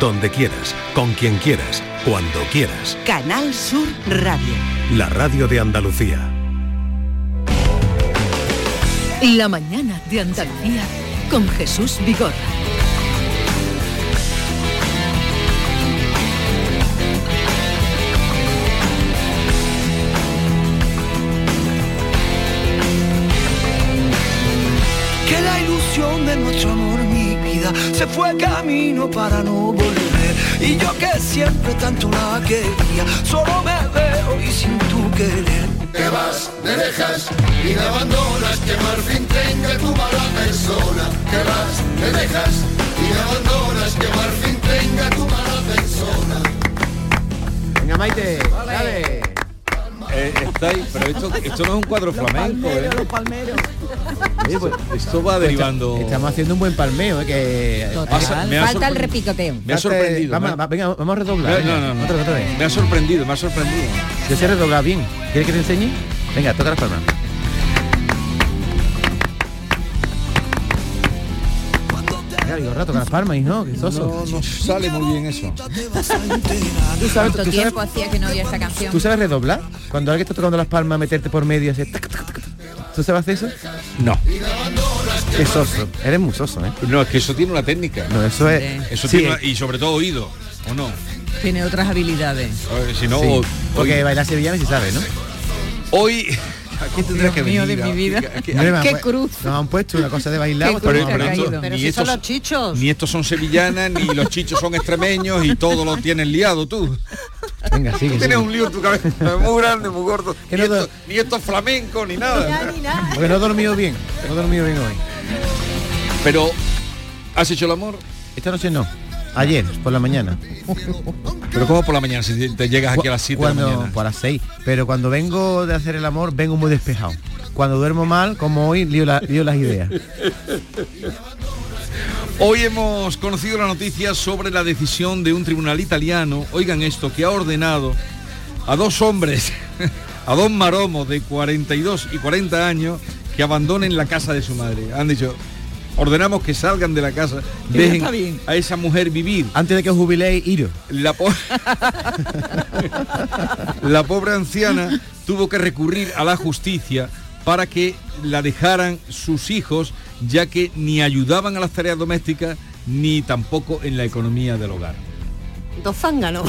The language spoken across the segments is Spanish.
donde quieras, con quien quieras, cuando quieras. Canal Sur Radio. La radio de Andalucía. La mañana de Andalucía con Jesús Vigorra. Se fue camino para no volver. Y yo que siempre tanto la quería, solo me veo y sin tu querer. Te vas, me dejas y me abandonas, que por fin tenga tu mala persona. Te vas, me dejas y me abandonas, que por fin tenga tu mala persona. Venga, Maite, dale. Eh, estáis, pero esto, esto no es un cuadro flamenco, ¿eh? Los palmeros. Oye, pues, esto va derivando. Estamos haciendo un buen palmeo, ¿eh? que Pasa- me ha Falta el repicoteo. Me ha sorprendido. Vamos, me ha- va- venga, vamos a redoblar. No, no, no, no. Otra vez, otra vez. Me ha sorprendido, me ha sorprendido. Yo sé redoblar bien. ¿Quieres que te enseñe? Venga, toca las palmas. Venga, Vigorra, toca las palmas y no, que soso. No, no sale muy bien eso. ¿Tú sabes, ¿Cuánto tú sabes- tiempo hacía que no oía esta canción? ¿Tú sabes redoblar? Cuando alguien está tocando las palmas, meterte por medio y hacer tac, tac, tac, tac. ¿Tú sabes hacer eso? No. Qué soso. Eres muy soso, ¿eh? No, es que eso tiene una técnica. No, eso es... Eso sí, tiene una- y sobre todo oído, ¿o no? Tiene otras habilidades. Si no, sí, o- porque hoy, bailar sevillana sí sabe, ¿no? hoy aquí tendrás que mío, de venir. mi vida. Qué pu- cruz. Nos han puesto una cosa de bailar. Otra Pero, pero esto-. Pero ni si son estos- los chichos. Ni estos son sevillanas, ni los chichos son extremeños y todo lo tienes liado tú. Venga, sigue, Tienes sigue. un lío en tu cabeza muy grande, muy gordo. Que Ni no esto, ni esto es flamenco, ni nada. Porque no he dormido bien. No he dormido bien hoy. Pero, ¿has hecho el amor? Esta noche no. Ayer, por la mañana. Pero ¿cómo por la mañana? Si te llegas aquí a las 7 de la mañana. por las 6. Pero cuando vengo de hacer el amor, vengo muy despejado. Cuando duermo mal, como hoy, lío, la- lío las ideas. Hoy hemos conocido la noticia sobre la decisión de un tribunal italiano, oigan esto, que ha ordenado a dos hombres, a dos maromos de 42 y 40 años, que abandonen la casa de su madre. Han dicho, ordenamos que salgan de la casa, dejen bien. a esa mujer vivir. Antes de que jubiléis. La, po- la pobre anciana tuvo que recurrir a la justicia para que la dejaran sus hijos, ya que ni ayudaban a las tareas domésticas ni tampoco en la economía del hogar. Dos zánganos.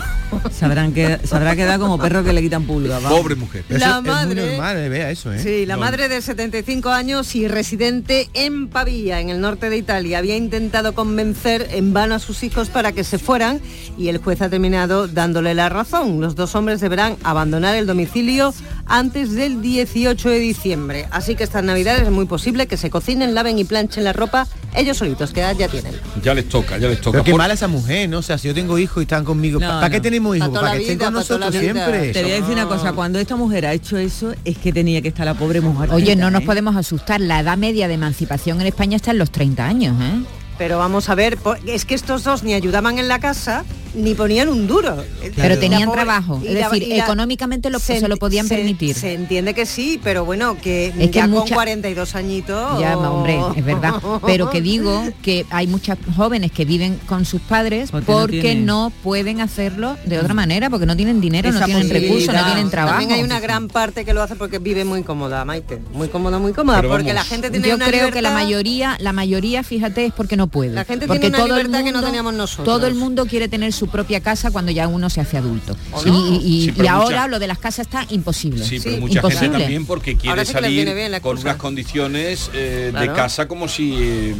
Sabrán que, se habrá quedado como perro que le quitan pulga. Pobre mujer. Eso La es muy madre- normal, eh, vea eso, ¿eh? Sí, la No. madre de 75 años y residente en Pavía, en el norte de Italia, había intentado convencer en vano a sus hijos para que se fueran y el juez ha terminado dándole la razón. Los dos hombres deberán abandonar el domicilio antes del 18 de diciembre. Así que estas navidades es muy posible que se cocinen, laven y planchen la ropa ellos solitos, que edad ya tienen. Ya les toca, ya les toca. Pero qué Por- mala esa mujer, ¿no? O sea, si yo tengo hijos y están conmigo, No, ¿para no. qué tenemos hijos? Para la que estén vida, con nosotros siempre. Te voy a decir una cosa, cuando esta mujer ha hecho eso, es que tenía que estar la pobre mujer. Oye, no nos ¿eh? podemos asustar. La edad media de emancipación en España está en los 30 años, ¿eh? Pero vamos a ver, es que estos dos ni ayudaban en la casa ni ponían un duro. Pero tenían pobre- trabajo. Es la- decir, la- económicamente lo, se, lo ent- podían se- permitir. Se entiende que sí, pero bueno, que Es que ya con mucha- 42 añitos... Ya, hombre, es verdad. Pero que digo que hay muchas jóvenes que viven con sus padres Porque porque, no no, pueden hacerlo de otra manera, porque no tienen dinero, no Esa tienen recursos, no tienen trabajo. También hay una gran parte que lo hace porque vive muy cómoda, Maite. Muy cómoda, muy cómoda, Pero porque vamos. la gente tiene Yo una creo que la mayoría, la mayoría, fíjate, es porque no puede. La gente porque tiene una todo el libertad que no teníamos nosotros. Todo el mundo quiere tener su propia casa cuando ya uno se hace adulto. ¿O Y, no? y- y- Sí, pero y ahora lo de las casas está imposible. Sí, pero Sí. mucha gente Imposible. también porque quiere salir con unas condiciones eh, de casa como si... eh,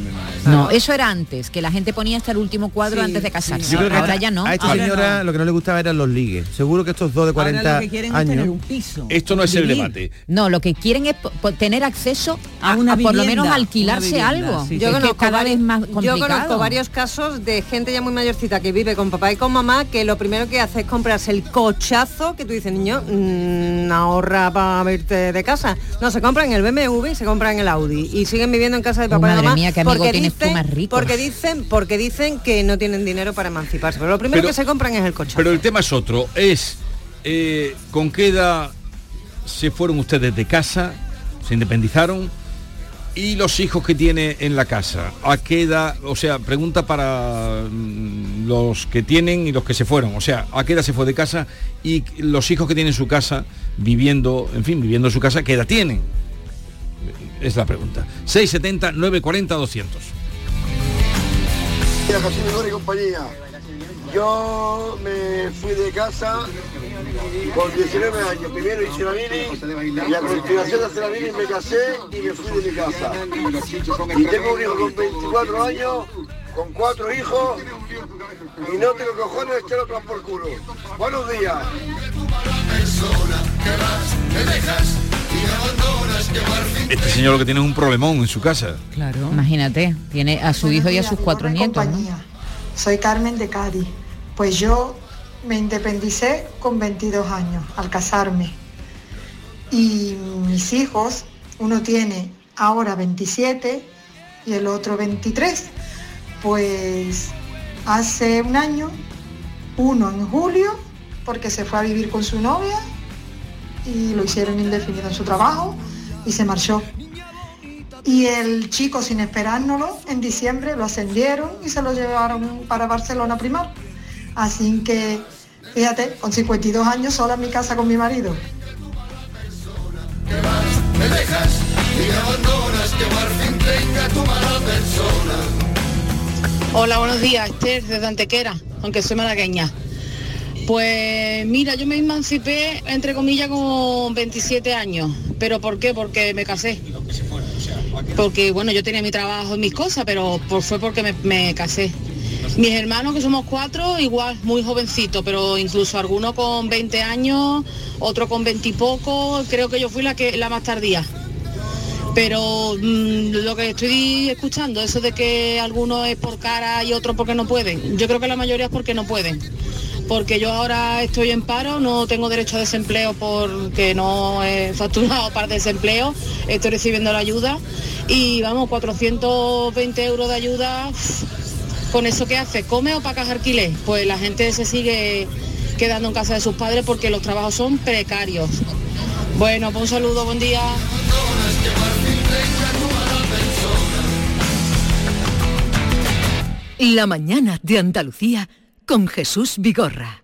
No, eso era antes, que la gente ponía hasta el último cuadro Sí, antes de casarse. Ahora ya no. A esta Ahora señora no. lo que no le gustaba eran los ligues. Seguro que estos dos de 40 años. piso. Esto no es el debate. No, lo que quieren es tener acceso a, A una a por lo menos alquilarse vivienda, algo. sí, sí. Yo conozco cada vari- vez más Yo conozco varios casos de gente ya muy mayorcita que vive con papá y con mamá que lo primero que hace es comprarse el cochazo que tú dices, niño, mm, ahorra para verte de casa. No, se compran el BMW y se compran el Audi y siguen viviendo en casa de Oh, papá y madre mamá mía, qué amigo porque tienes tú dicen, más rico. porque dicen, porque dicen que no tienen dinero para emanciparse. Pero lo primero Pero- que se compran es el cochazo. Pero el tema es otro, es eh, con qué edad se fueron ustedes de casa, se independizaron y los hijos que tiene en la casa, a qué edad, o sea, pregunta para mm, los que tienen y los que se fueron. O sea, ¿a qué edad se fue de casa? Y los hijos que tienen su casa viviendo, en fin, viviendo en su casa, ¿qué edad tienen? Es la pregunta. 670 940 200. Mira, compañía. Yo me fui de casa con 19 años. Primero hice la mini y a continuación de hacer la mini me casé y me fui de mi casa. Y tengo un hijo con 24 años, con cuatro hijos y no tengo cojones de echarlo otro por culo. Buenos días. Este señor lo que tiene es un problemón en su casa. Claro. Imagínate, tiene a su hijo y a sus cuatro nietos. ¿no? Soy Carmen de Cádiz. Pues yo me independicé con 22 años al casarme. Y mis hijos, uno tiene ahora 27 y el otro 23. Pues hace un año, uno en julio, porque se fue a vivir con su novia y lo hicieron indefinido en su trabajo y se marchó. Y el chico, sin esperárnoslo, en diciembre lo ascendieron y se lo llevaron para Barcelona primar. Así que, fíjate, con 52 años sola en mi casa con mi marido. Me dejas y abandonas que Marfin tenga tu mala persona. Hola, buenos días, Esther, desde Antequera, aunque soy malagueña. Pues mira, yo me emancipé, entre comillas, con 27 años. ¿Pero por qué? Porque me casé. Porque, bueno, yo tenía mi trabajo y mis cosas, pero por, fue porque me, me casé. Mis hermanos, que somos cuatro, igual, muy jovencitos, pero incluso algunos con 20 años, otro con 20 y poco, creo que yo fui la, que, la más tardía. Pero mm, lo que estoy escuchando, eso de que algunos es por cara y otros porque no pueden, yo creo que la mayoría es porque no pueden. Porque yo ahora estoy en paro, no tengo derecho a desempleo porque no he facturado para desempleo, estoy recibiendo la ayuda y vamos, 420 euros de ayuda, ¿con eso qué hace? ¿Come o pagas alquiler? Pues la gente se sigue quedando en casa de sus padres porque los trabajos son precarios. Bueno, pues un saludo, buen día. La mañana de Andalucía con Jesús Vigorra.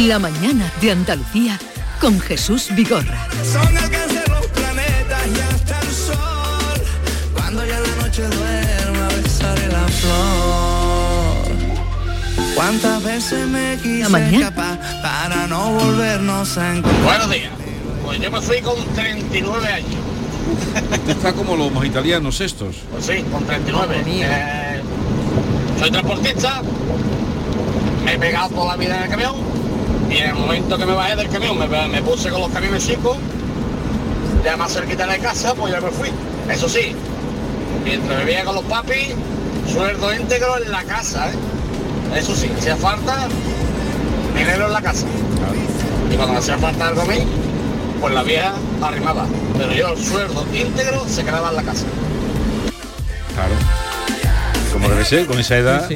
La mañana de Andalucía con Jesús Vigorra. Son alcanzar los planetas y hasta el sol. Cuando ya la noche duerma, besaré la flor. ¿Cuántas veces me quise escapar para no volvernos a encontrar? Buenos días. Pues yo me fui con 39 años. Está como los italianos estos. Pues sí, con 39. Eh, soy transportista, me he pegado toda la vida en el camión y en el momento que me bajé del camión me, me puse con los camiones chicos, ya más cerquita de la casa, pues ya me fui. Eso sí, mientras vivía con los papis, sueldo íntegro en la casa, ¿eh? Eso sí, si hacía falta, dinero en la casa. Y cuando me hacía falta algo a mí, pues la vieja arrimaba. Pero yo el sueldo íntegro se quedaba en la casa. Claro. Como debe ser, con esa edad.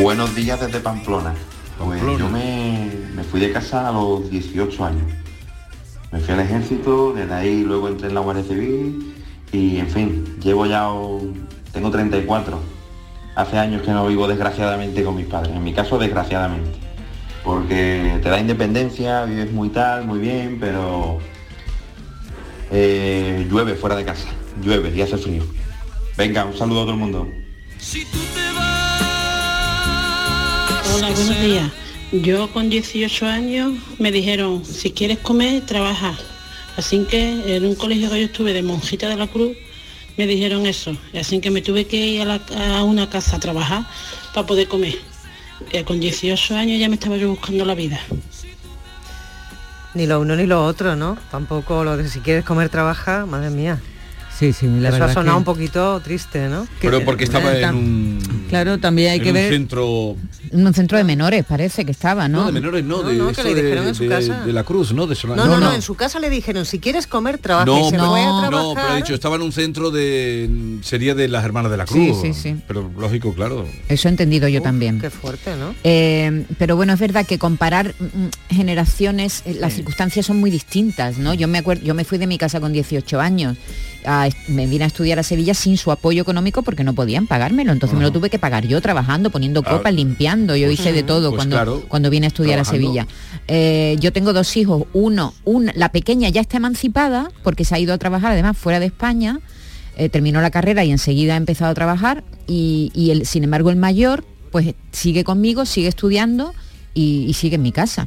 Buenos días desde Pamplona. Pues yo me, me fui de casa a los 18 años. Me fui al ejército, desde ahí luego entré en la Guardia Civil y en fin, llevo ya, un- tengo 34. Hace años que no vivo desgraciadamente con mis padres, en mi caso desgraciadamente. Porque te da independencia, vives muy tal, muy bien, pero eh, llueve fuera de casa, llueve y hace frío. Venga, un saludo a todo el mundo. Hola, buenos días. Yo con 18 años me dijeron, si quieres comer, trabaja. Así que en un colegio que yo estuve de monjita de la cruz, me dijeron eso. Y así que me tuve que ir a, la- a una casa a trabajar para poder comer. Eh, con 18 años ya me estaba yo buscando la vida. Ni lo uno ni lo otro, ¿no? Tampoco lo de si quieres comer, trabaja, madre mía. Sí, sí, la Eso ha sonado que- un poquito triste, ¿no? Pero porque estaba en un, Claro, también hay que un ver... centro En un centro de menores parece que estaba, ¿no? No, de menores no, de, no, que esto le de, dijeron en su de- casa. de la cruz, ¿no? De No, no, no, en su casa le dijeron, si quieres comer, trabaja. No, y se pero, fue a no, trabajar. pero ha dicho, estaba en un centro de... Sería de las hermanas de la Sí, cruz. sí, sí. Pero lógico, claro. Eso he entendido yo también. Qué fuerte, ¿no? Eh, pero bueno, es verdad que comparar mm, generaciones, eh, las circunstancias son muy distintas, ¿no? Yo me acuerdo, yo me fui de mi casa con 18 años, a me vine a estudiar a Sevilla sin su apoyo económico porque no podían pagármelo, entonces me lo tuve que pagar yo trabajando, poniendo Ah, copas, limpiando, yo hice de todo pues cuando, claro, cuando vine a estudiar trabajando. a Sevilla. Eh, yo tengo dos hijos, uno, una, la pequeña ya está emancipada porque se ha ido a trabajar además fuera de España, eh, terminó la carrera y enseguida ha empezado a trabajar y, y el, sin embargo el mayor pues sigue conmigo, sigue estudiando y, y sigue en mi casa.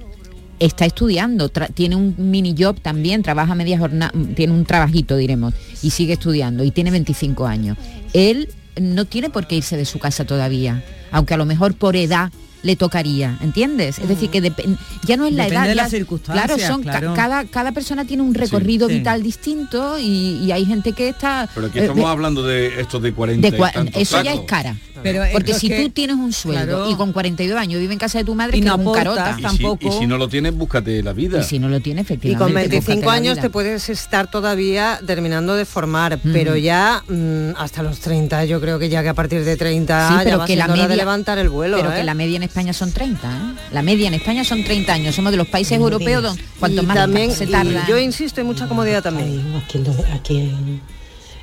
Está estudiando, tiene un mini job también, trabaja media jornada, tiene un trabajito, diremos, y sigue estudiando y tiene 25 años. Él no tiene por qué irse de su casa todavía, aunque a lo mejor por edad le tocaría, ¿entiendes? Es decir, que depen- ya no es la Depende edad. de las ya- circunstancias, Claro, son claro. cada, cada persona tiene un recorrido sí. vital distinto y, y hay gente que está... Pero aquí eh, estamos de- hablando de estos de 40 de y cua- eso ya es cara. Pero Porque que- si que- tú tienes un sueldo Claro. y con 42 años vive en casa de tu madre, Y que no es un aportas carota. Y si, y si no lo tienes, búscate la vida. Y si no lo tiene, Y efectivamente. con 25 búscate la años te puedes estar todavía terminando de formar, pero ya mm, hasta los 30, yo creo que ya que a partir de 30 Sí, ya pero va que la siendo hora media de levantar el vuelo. Pero ¿eh? que la media en España son 30, ¿eh? La media en España son 30 años. Somos de los países europeos donde cuanto Y más también, se y tarda. yo insisto, hay mucha comodidad también. Aquí, en, lo- aquí en,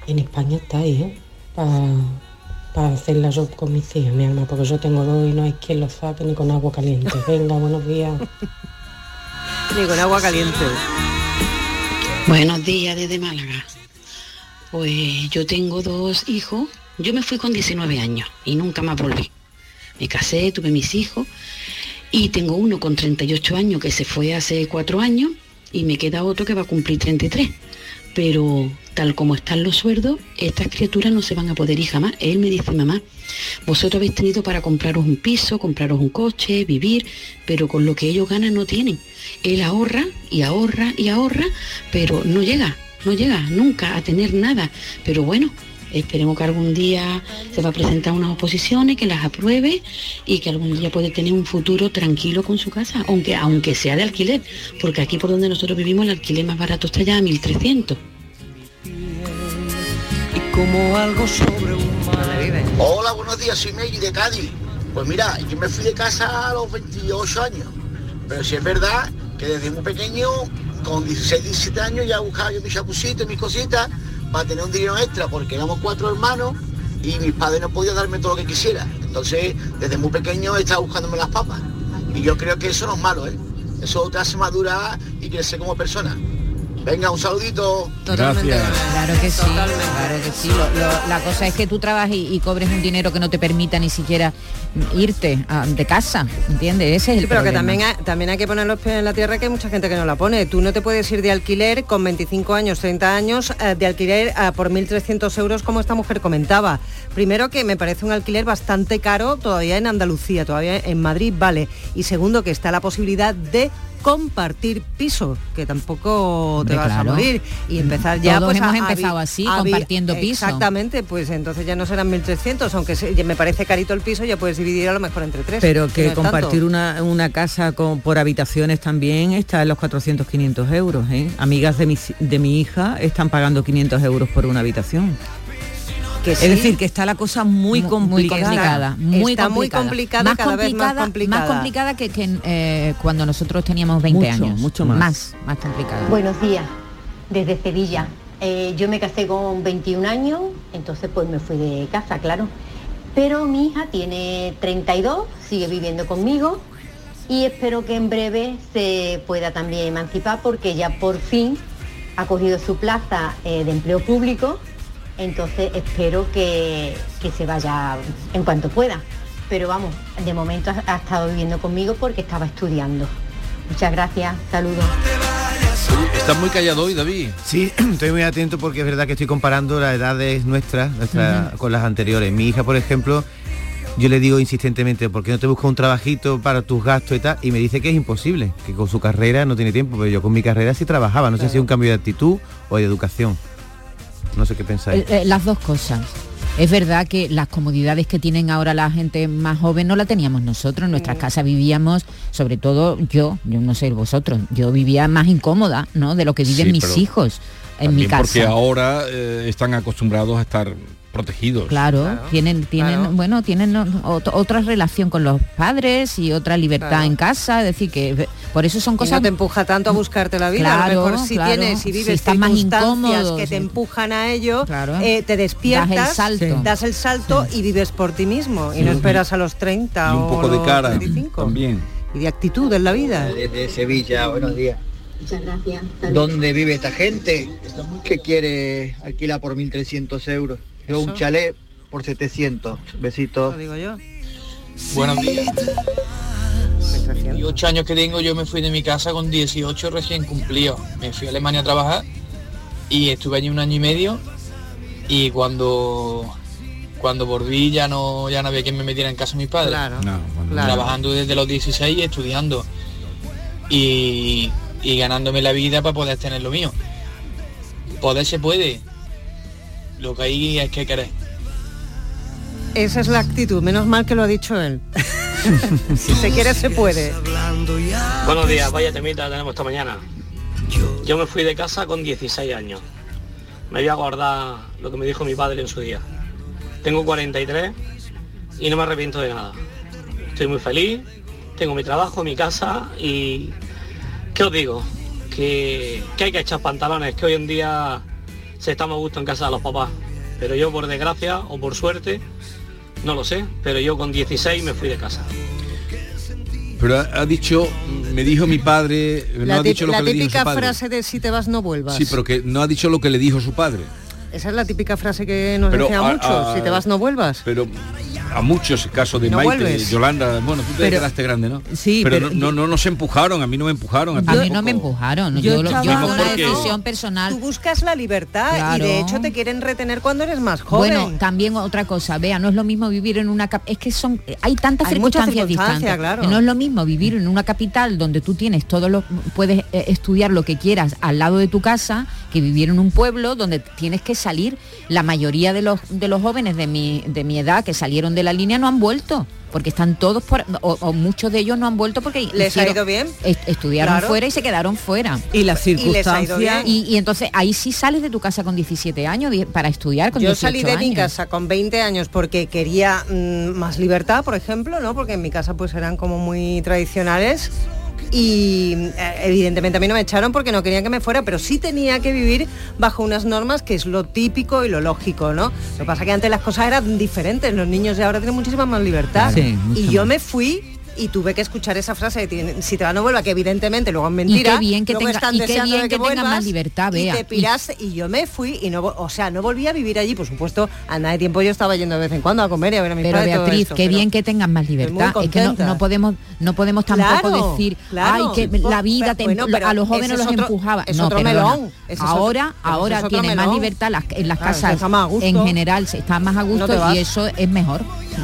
en España está ahí, ¿eh? Para hacer la job con mis hijas, mi alma, porque yo tengo dos y no hay quien los saque ni con agua caliente. Venga, buenos días. Ni con agua caliente. Buenos días desde Málaga. Pues yo tengo dos hijos. Yo me fui con 19 años y nunca más volví. Me casé, tuve mis hijos y tengo uno con 38 años que se fue hace cuatro años y me queda otro que va a cumplir 33. Pero tal como están los sueldos, estas criaturas no se van a poder ir jamás. Él me dice, mamá, vosotros habéis tenido para compraros un piso, compraros un coche, vivir, pero con lo que ellos ganan no tienen. Él ahorra y ahorra y ahorra, pero no llega, no llega nunca a tener nada. Pero bueno, esperemos que algún día se va a presentar unas oposiciones, que las apruebe y que algún día puede tener un futuro tranquilo con su casa, aunque, aunque sea de alquiler, porque aquí por donde nosotros vivimos el alquiler más barato está ya a 1.300. Y como algo sobre un Hola, buenos días, soy Meggy de Cádiz. Pues mira, yo me fui de casa a los 28 años. Pero sí es verdad que desde muy pequeño, con 16, 17 años, ya buscaba yo mis chapucitos, mis cositas, para tener un dinero extra, porque éramos cuatro hermanos y mis padres no podían darme todo lo que quisiera. Entonces, desde muy pequeño estaba buscándome las papas. Y yo creo que eso no es malo, ¿eh? Eso te hace madurar y crecer como persona. Venga, un saludito. Totalmente. Claro que sí, claro que sí. Lo- lo- la cosa es que tú trabajes y, y cobres un dinero que no te permita ni siquiera irte a- de casa, ¿entiendes? Ese es el Sí, pero que también hay, también hay que poner los pies en la tierra que hay mucha gente que no la pone. Tú no te puedes ir de alquiler con 25 años, 30 años, eh, de alquiler eh, por 1.300 euros como esta mujer comentaba. Primero que me parece un alquiler bastante caro todavía en Andalucía, todavía en Madrid vale. Y segundo que está la posibilidad de compartir piso, que tampoco te Hombre, vas claro. a morir y empezar ya Todos pues, hemos a empezado así, a compartiendo piso. Exactamente, pues entonces ya no serán 1.300, aunque se- me parece carito el piso, ya puedes dividir a lo mejor entre tres. Pero que compartir una, una casa con, por habitaciones también está en los 400, 500 euros. ¿eh? Amigas de mi, de mi hija están pagando 500 euros por una habitación. Que es decir, que está la cosa muy, Muy complicada. complicada, muy Está muy complicada. complicada, más cada vez más complicada, complicada. Más complicada que, que, eh, cuando nosotros teníamos 20 Mucho, años. mucho más. Más, más complicada. Buenos días, desde Sevilla. Eh, yo me casé con 21 años, entonces pues me fui de casa, claro. Pero mi hija tiene 32, sigue viviendo conmigo y espero que en breve se pueda también emancipar porque ya por fin ha cogido su plaza eh, de empleo público, entonces espero que, que se vaya en cuanto pueda. Pero vamos, de momento ha, ha estado viviendo conmigo porque estaba estudiando. Muchas gracias, saludos. Estás muy callado hoy, David. Sí, estoy muy atento porque es verdad que estoy comparando las edades nuestras nuestra, con las anteriores. Mi hija, por ejemplo, yo le digo insistentemente, ¿por qué no te buscas un trabajito para tus gastos y tal? Y me dice que es imposible, que con su carrera no tiene tiempo, pero yo con mi carrera sí trabajaba. No sé si es un cambio de actitud o de educación. No sé qué pensáis. Eh, eh, las dos cosas. Es verdad que las comodidades que tienen ahora la gente más joven no la teníamos nosotros. En nuestras casas vivíamos, sobre todo yo, yo no sé vosotros, yo vivía más incómoda, ¿no? De lo que viven Sí, mis hijos en mi También casa. porque ahora eh, están acostumbrados a estar protegidos. Claro, tienen, tienen, bueno, tienen otra relación con los padres y otra libertad Claro. en casa, es decir que por eso son Y cosas no te empuja tanto a buscarte la vida. a lo mejor si claro. tienes, si Si vives estás más circunstancias incómodo, que te sí. empujan a ello, eh, te despiertas, Das el salto. das el salto y vives por ti mismo. Y Sí. no esperas a los 30 Y un o poco de los cara 35. también. Y de actitud en la vida. Desde Sevilla, buenos días. Muchas gracias. ¿Dónde vive esta gente que quiere alquilar por 1.300 euros? Yo un chalet por 700. Besitos. Lo digo yo. Buenos días. Y ocho años que tengo, yo me fui de mi casa con 18 recién cumplidos. Me fui a Alemania a trabajar y estuve allí un año y medio y cuando cuando volví ya no ya no había quien me metiera en casa mis padres. Claro, Trabajando desde los 16 y estudiando y, y ganándome la vida para poder tener lo mío. Poder se puede. Lo que hay es que querer. Esa es la actitud. Menos mal que lo ha dicho él. si se quiere, se puede. Buenos días, vaya temita tenemos esta mañana. Yo me fui de casa con 16 años. Me voy a guardar lo que me dijo mi padre en su día. Tengo 43 y no me arrepiento de nada. Estoy muy feliz, tengo mi trabajo, mi casa y... ¿Qué os digo? Que, que hay que echar pantalones, que hoy en día se está más a gusto en casa de los papás. Pero yo por desgracia o por suerte, no lo sé, pero yo con 16 me fui de casa. Pero ha, ha dicho, me dijo mi padre, no La, ha dicho lo la que le dijo su típica padre. frase de si te vas no vuelvas. Sí, pero que no ha dicho lo que le dijo su padre. Esa es la típica frase que nos Pero decía a- muchos. a- si te vas no vuelvas. Pero a muchos, el caso de No Maite, vuelves. Yolanda, bueno, tú te Pero- quedaste grande, ¿no? Sí, pero, pero no, no, no nos empujaron, a mí no me empujaron. A ti mí no me empujaron, Yo yo, lo- yo fue una decisión personal. Tú buscas la libertad y de hecho te quieren retener cuando eres más joven. Bueno, también otra cosa, vea, no es lo mismo vivir en una es que son hay tantas Hay circunstancias circunstancias, distantes. claro. No es lo mismo vivir en una capital donde tú tienes todo lo puedes eh, estudiar lo que quieras al lado de tu casa que vivir en un pueblo donde tienes que salir. La mayoría de los de los jóvenes de mi de mi edad que salieron de la línea no han vuelto porque están todos por o, o muchos de ellos no han vuelto porque ¿Les ha ido bien? est- estudiaron Claro. fuera y se quedaron fuera. Y las circunstancias... Y, y entonces ahí sí sales de tu casa con 17 años para estudiar con Yo 18 salí de mi casa con 20 años porque quería mm, más libertad, por ejemplo, ¿no? Porque en mi casa pues eran como muy tradicionales y eh, evidentemente a mí no me echaron porque no querían que me fuera, pero sí tenía que vivir bajo unas normas que es lo típico y lo lógico, ¿no? Lo que pasa es que antes las cosas eran diferentes, los niños de ahora tienen muchísima más libertad. Sí, y yo me fui y tuve que escuchar esa frase de "Tien- si te va no vuelva, que evidentemente luego es mentira. qué bien que tenga- están y qué bien que tenga vuelvas, más libertad, Y Bea. te piraste y yo me fui y no, o sea, no volví a vivir allí, por supuesto, a nada de tiempo yo estaba yendo de vez en cuando a comer y a ver a mi Pero padre y Beatriz, esto, qué pero- bien que tengas más libertad. Es que no, podemos, no podemos tampoco Claro, decir, claro. ay, que la vida te- Bueno, a los jóvenes es los otro- empujaba. es no, otro melón, es ahora, ahora es tienen más melón. libertad las- en las Claro, casas más en general se está más a gusto y eso es mejor.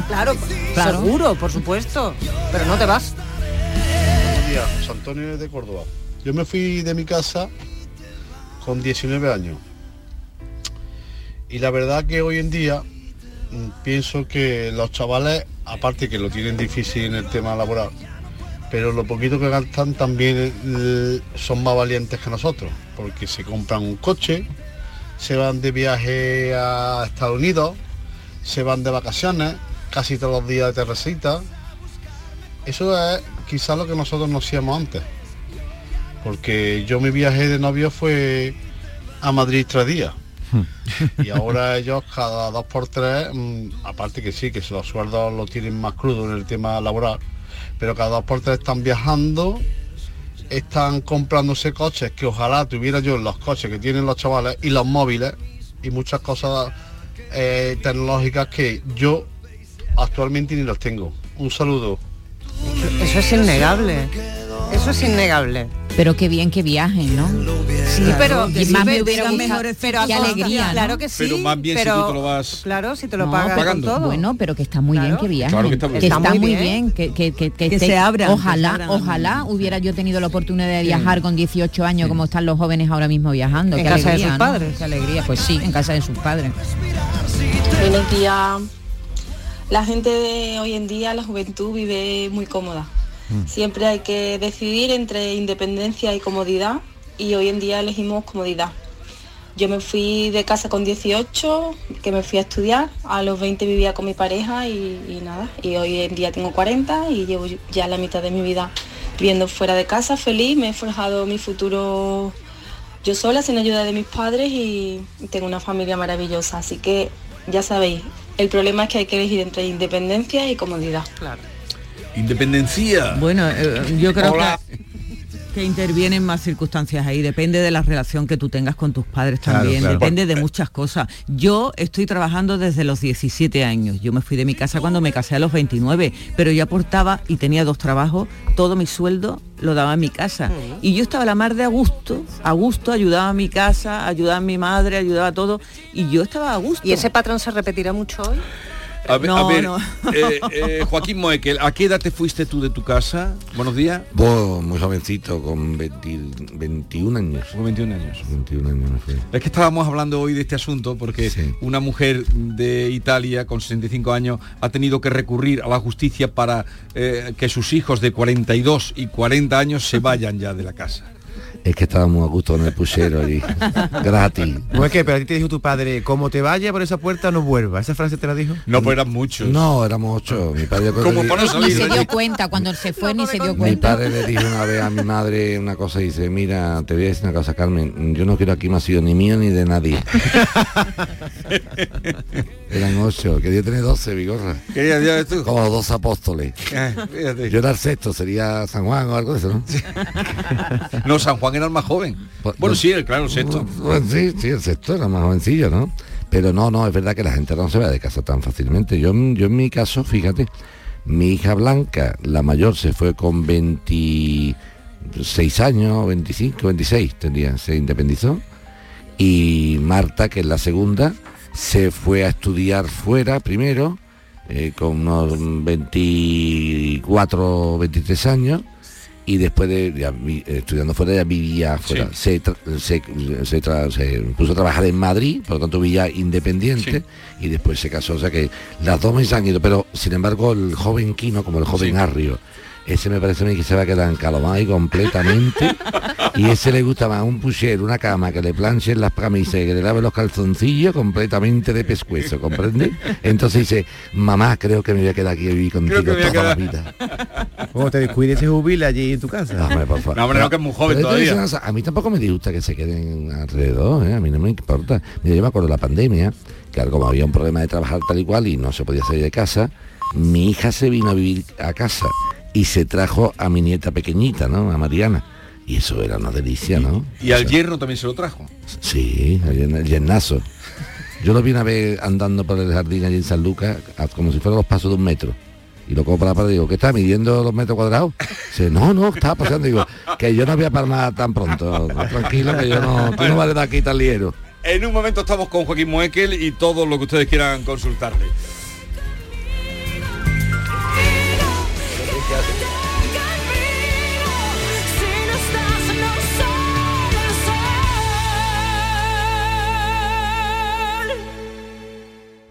Claro, Claro. seguro, por supuesto. Pero no te vas. Buenos días, José Antonio de Córdoba. Yo me fui de mi casa con 19 años. Y la verdad que hoy en día mm, pienso que los chavales, aparte que lo tienen difícil en el tema laboral, pero lo poquito que gastan también eh, son más valientes que nosotros, porque se compran un coche, se van de viaje a Estados Unidos, se van de vacaciones, casi todos los días de terracita, eso es quizás lo que nosotros no hacíamos antes. Porque yo mi viaje de novio fue a Madrid tres días. y ahora ellos cada dos por tres, mm, aparte que sí, que los sueldos lo tienen más crudo en el tema laboral, pero cada dos por tres están viajando, están comprándose coches que ojalá tuviera yo los coches que tienen los chavales y los móviles y muchas cosas eh, tecnológicas que yo actualmente ni los tengo. Un saludo. Eso es innegable. Eso es innegable. Pero qué bien que viajen, ¿no? Sí, pero y sí, más me hubiera sí, gustado, pero qué alegría, ¿no? claro que sí, Pero más bien si pero- tú te lo vas... Claro, si te lo No, pagas pagando. con todo. Bueno, pero que está muy bien que viajen. Claro que está muy que bien. está Está muy bien. bien, que, que, que, que se abran, Ojalá, se abran. ojalá hubiera yo tenido la oportunidad de viajar con 18 años como están los jóvenes ahora mismo viajando. En Qué casa de alegría, sus ¿no? padres. Qué alegría, pues sí, en casa de sus padres. Buenos días. La gente de hoy en día, la juventud, vive muy cómoda. Siempre hay que decidir entre independencia y comodidad y hoy en día elegimos comodidad. Yo me fui de casa con 18, que me fui a estudiar, a los 20 vivía con mi pareja y, y nada, y hoy en día tengo 40 y llevo ya la mitad de mi vida viviendo fuera de casa, feliz, me he forjado mi futuro yo sola, sin ayuda de mis padres y tengo una familia maravillosa, así que ya sabéis, el problema es que hay que elegir entre independencia y comodidad. Claro. Independencia. Bueno, eh, yo creo Hola. que, que intervienen más circunstancias ahí. Depende de la relación que tú tengas con tus padres Claro, también. claro. Depende de muchas cosas. Yo estoy trabajando desde los 17 años. Yo me fui de mi casa cuando me casé a los 29, pero yo aportaba y tenía dos trabajos. Todo mi sueldo lo daba en mi casa. Y yo estaba a la mar de a gusto, a gusto, ayudaba a mi casa, ayudaba a mi madre, ayudaba a todo. Y yo estaba a gusto. ¿Y ese patrón se repetirá mucho hoy? A ver, No, a ver, no. eh, eh, Joaquín Moekel, ¿a qué edad te fuiste tú de tu casa? Buenos días. Vos, muy jovencito, con 20 21 años. Con 21 años. 21 años me fui. Es que estábamos hablando hoy de este asunto porque una mujer de Italia con 65 años ha tenido que recurrir a la justicia para eh, que sus hijos de 42 y 40 años se vayan ya de la casa. Es que estábamos a gusto en el puchero y gratis. No es que, pero a ti te dijo tu padre, como te vaya por esa puerta no vuelva. ¿Esa frase te la dijo? No, pues eran muchos. No, éramos ocho. Mi padre Como para no Ni salir se dio allí. cuenta, cuando se fue ni se dio Mi cuenta. padre le dijo una vez a mi madre una cosa y dice, mira, te voy a decir una cosa, Carmen, yo no quiero aquí más sido ni mío ni de nadie. Eran ocho, quería tener doce, bigorra. Quería, tú. Como dos apóstoles. Eh, fíjate. Yo era el sexto, sería San Juan o algo de eso, ¿no? No, San Juan era el más joven. Bueno, sí, el- claro, el sexto. Bueno, sí, sí, el sexto era más jovencillo, ¿no? Pero no, no, es verdad que la gente no se va de casa tan fácilmente. Yo, yo en mi caso, fíjate, mi hija Blanca, la mayor, se fue con 26 años, 25, 26 tendría, se independizó. Y Marta, que es la segunda, se fue a estudiar fuera primero, eh, con unos 24, 23 años y después de ya estudiando fuera ya vivía fuera. Se, se, se puso a trabajar en Madrid, por lo tanto vivía independiente y después se casó. O sea que las dos se han ido, pero sin embargo el joven Quino, como el joven Arrio, ese me parece a mí que se va a quedar encalomado ahí completamente. y ese le gusta más un puchero, una cama, que le planchen las camisas y que le lave los calzoncillos completamente de pescuezo, ¿comprende? Entonces dice, mamá, creo que me voy a quedar aquí a vivir contigo toda la vida. Como te descuides se jubila allí en tu casa. No, hombre, por favor. No, hombre, no, que es muy joven todavía. A mí tampoco me disgusta que se queden alrededor, ¿eh? a mí no me importa. Mira, yo me acuerdo de la pandemia, que como había un problema de trabajar tal y cual y no se podía salir de casa, mi hija se vino a vivir a casa y se trajo a mi nieta pequeñita, ¿no? A Mariana. Y eso era una delicia, ¿no? Y al yerno también se lo trajo. Sí, el yerna- el yernazo. Yo lo vi una vez andando por el jardín allí en San Lucas, como si fueran los pasos de un metro. Y lo cojo para la pared y digo, ¿qué está midiendo los metros cuadrados? Dice, no, no, estaba paseando. Digo, que yo no voy a nada tan pronto. Tranquilo, que yo no, tú no vales de aquí tan ligero. En un momento estamos con Joaquín Moekel y todo lo que ustedes quieran consultarle.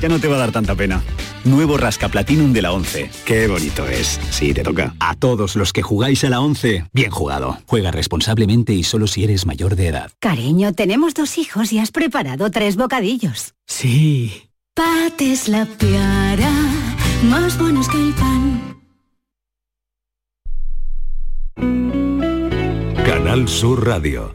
ya no te va a dar tanta pena. Nuevo Rasca Platinum de la 11. Qué bonito es. Sí, te toca. A todos los que jugáis a la 11, bien jugado. Juega responsablemente y solo si eres mayor de edad. Cariño, tenemos dos hijos y has preparado tres bocadillos. Sí. Pates la piara, más buenos que el pan. Canal Sur Radio.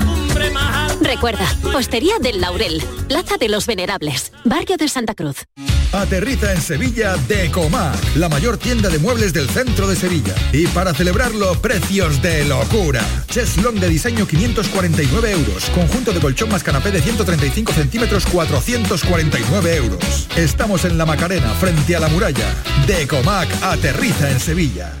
Recuerda, Hostería del Laurel, Plaza de los Venerables, Barrio de Santa Cruz. Aterriza en Sevilla Decomac, la mayor tienda de muebles del centro de Sevilla. Y para celebrarlo, precios de locura. Cheslong de diseño 549 euros. Conjunto de colchón más canapé de 135 centímetros 449 euros. Estamos en la Macarena, frente a la muralla. Decomac aterriza en Sevilla.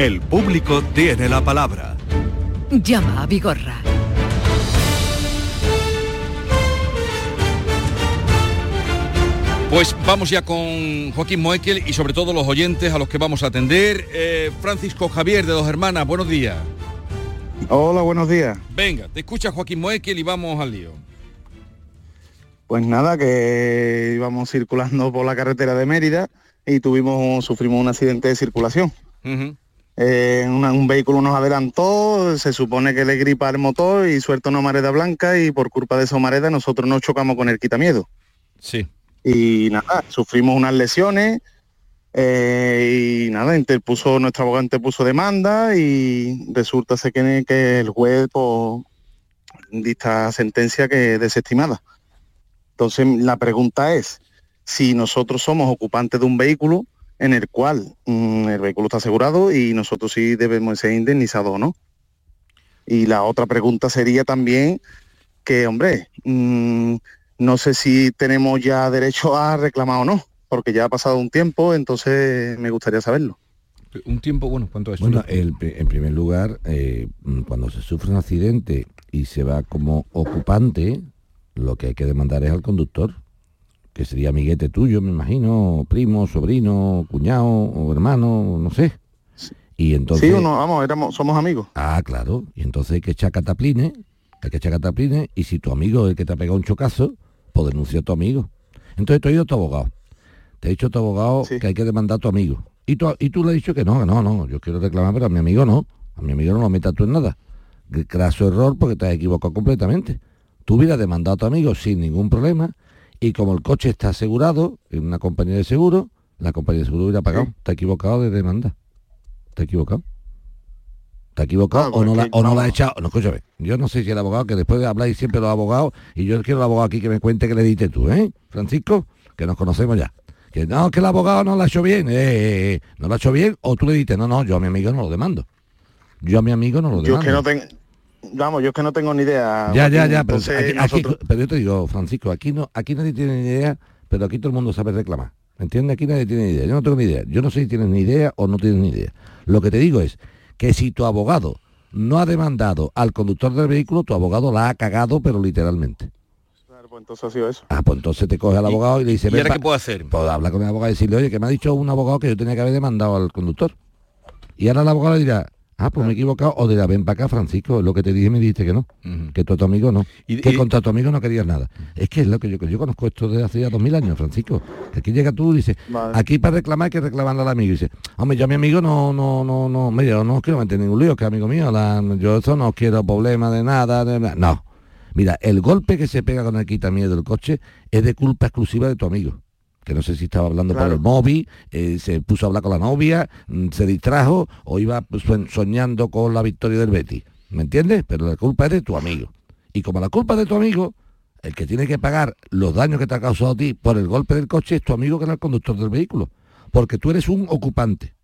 El público tiene la palabra. Llama a Vigorra. Pues vamos ya con Joaquín Moekel y sobre todo los oyentes a los que vamos a atender. Eh, Francisco Javier de Dos Hermanas, buenos días. Hola, buenos días. Venga, te escucha Joaquín Moekel y vamos al lío. Pues nada, que íbamos circulando por la carretera de Mérida y tuvimos, sufrimos un accidente de circulación. Eh, una- un vehículo nos adelantó, se supone que le gripa el motor y suelta una mareda blanca y por culpa de esa mareda nosotros nos chocamos con el quitamiedo. Sí. Y nada, sufrimos unas lesiones eh, y nada, interpuso, nuestro abogado interpuso demanda y resulta que, que el juez pues, dicta sentencia que es desestimada. Entonces la pregunta es, si nosotros somos ocupantes de un vehículo en el cual mm, el vehículo está asegurado y nosotros sí debemos ser indemnizados, ¿no? Y la otra pregunta sería también que, hombre, mm, no sé si tenemos ya derecho a reclamar o no, porque ya ha pasado un tiempo, entonces me gustaría saberlo. Un tiempo, bueno, ¿cuánto es? Bueno, el en primer lugar, eh, mm, cuando se sufre un accidente y se va como ocupante, lo que hay que demandar es al conductor, que sería amiguete tuyo, me imagino, primo, sobrino, cuñado o hermano, no sé. Y entonces... sí, uno, vamos, éramos, somos amigos. Ah, claro. Y entonces hay que echar cataplines, hay que echar cataplines, y si tu amigo es el que te ha pegado un chocazo, pues denuncia a tu amigo. Entonces te ha ido tu abogado. Te ha dicho tu abogado que hay que demandar a tu amigo. Y tú, y tú le has dicho que no, que no, no, yo quiero reclamar, pero a mi amigo no. A mi amigo no lo metas tú en nada. Craso error porque te has equivocado completamente. Tú hubieras demandado a tu amigo sin ningún problema y como el coche está asegurado en una compañía de seguro, la compañía de seguro hubiera pagado. Te ha equivocado de demanda. Ha equivocado. ¿Te ha equivocado o no, la, o no la ha echado? No, escúchame, yo no sé si el abogado, que después de hablar siempre los abogados, y yo quiero el abogado aquí que me cuente que le diste tú, ¿eh? Francisco, que nos conocemos ya. Que no, que el abogado no la ha hecho bien, eh, eh, eh, no la ha hecho bien, o tú le dices, no, no, yo a mi amigo no lo demando. Yo a mi amigo no lo Yo demando. es que no. Vamos, yo es que no tengo ni idea. Ya, ya, Joaquín, ya, pero, entonces aquí- aquí- nosotros- pero yo te digo, Francisco, aquí no, aquí nadie tiene ni idea, pero aquí todo el mundo sabe reclamar. ¿Entiendes? Aquí nadie tiene ni idea. Yo no tengo ni idea. Yo no sé si tienes ni idea o no tienes ni idea. Lo que te digo es que si tu abogado no ha demandado al conductor del vehículo, tu abogado la ha cagado, pero literalmente. Claro, pues entonces ha sido eso. Ah, pues entonces te coge al abogado y le dice... ¿Y "Ven ahora pa-". qué puedo hacer? Pues habla con el abogado y decirle, oye, que me ha dicho un abogado que yo tenía que haber demandado al conductor. Y ahora el abogado le dirá, ah, pues me he equivocado, o dirá, ven para acá, Francisco, lo que te dije me dijiste que no, que tú a tu amigo no, que contra tu amigo no querías nada. Es que es lo que yo, yo conozco esto desde hace ya dos mil años, Francisco. Que aquí llega tú y dices, Vale. aquí para reclamar hay que reclamarle al amigo. Y dice, hombre, yo a mi amigo no, no, no, no, mira, yo no os quiero meter ningún lío, que amigo mío, la- yo eso no quiero problema de nada, de nada. No. Mira, el golpe que se pega con el quitamiento del coche es de culpa exclusiva de tu amigo que no sé si estaba hablando por Claro. el móvil, eh, se puso a hablar con la novia, mm, se distrajo o iba pues, soñando con la victoria del Betty. ¿Me entiendes? Pero la culpa es de tu amigo. Y como la culpa es de tu amigo, el que tiene que pagar los daños que te ha causado a ti por el golpe del coche es tu amigo que era el conductor del vehículo. Porque tú eres un ocupante,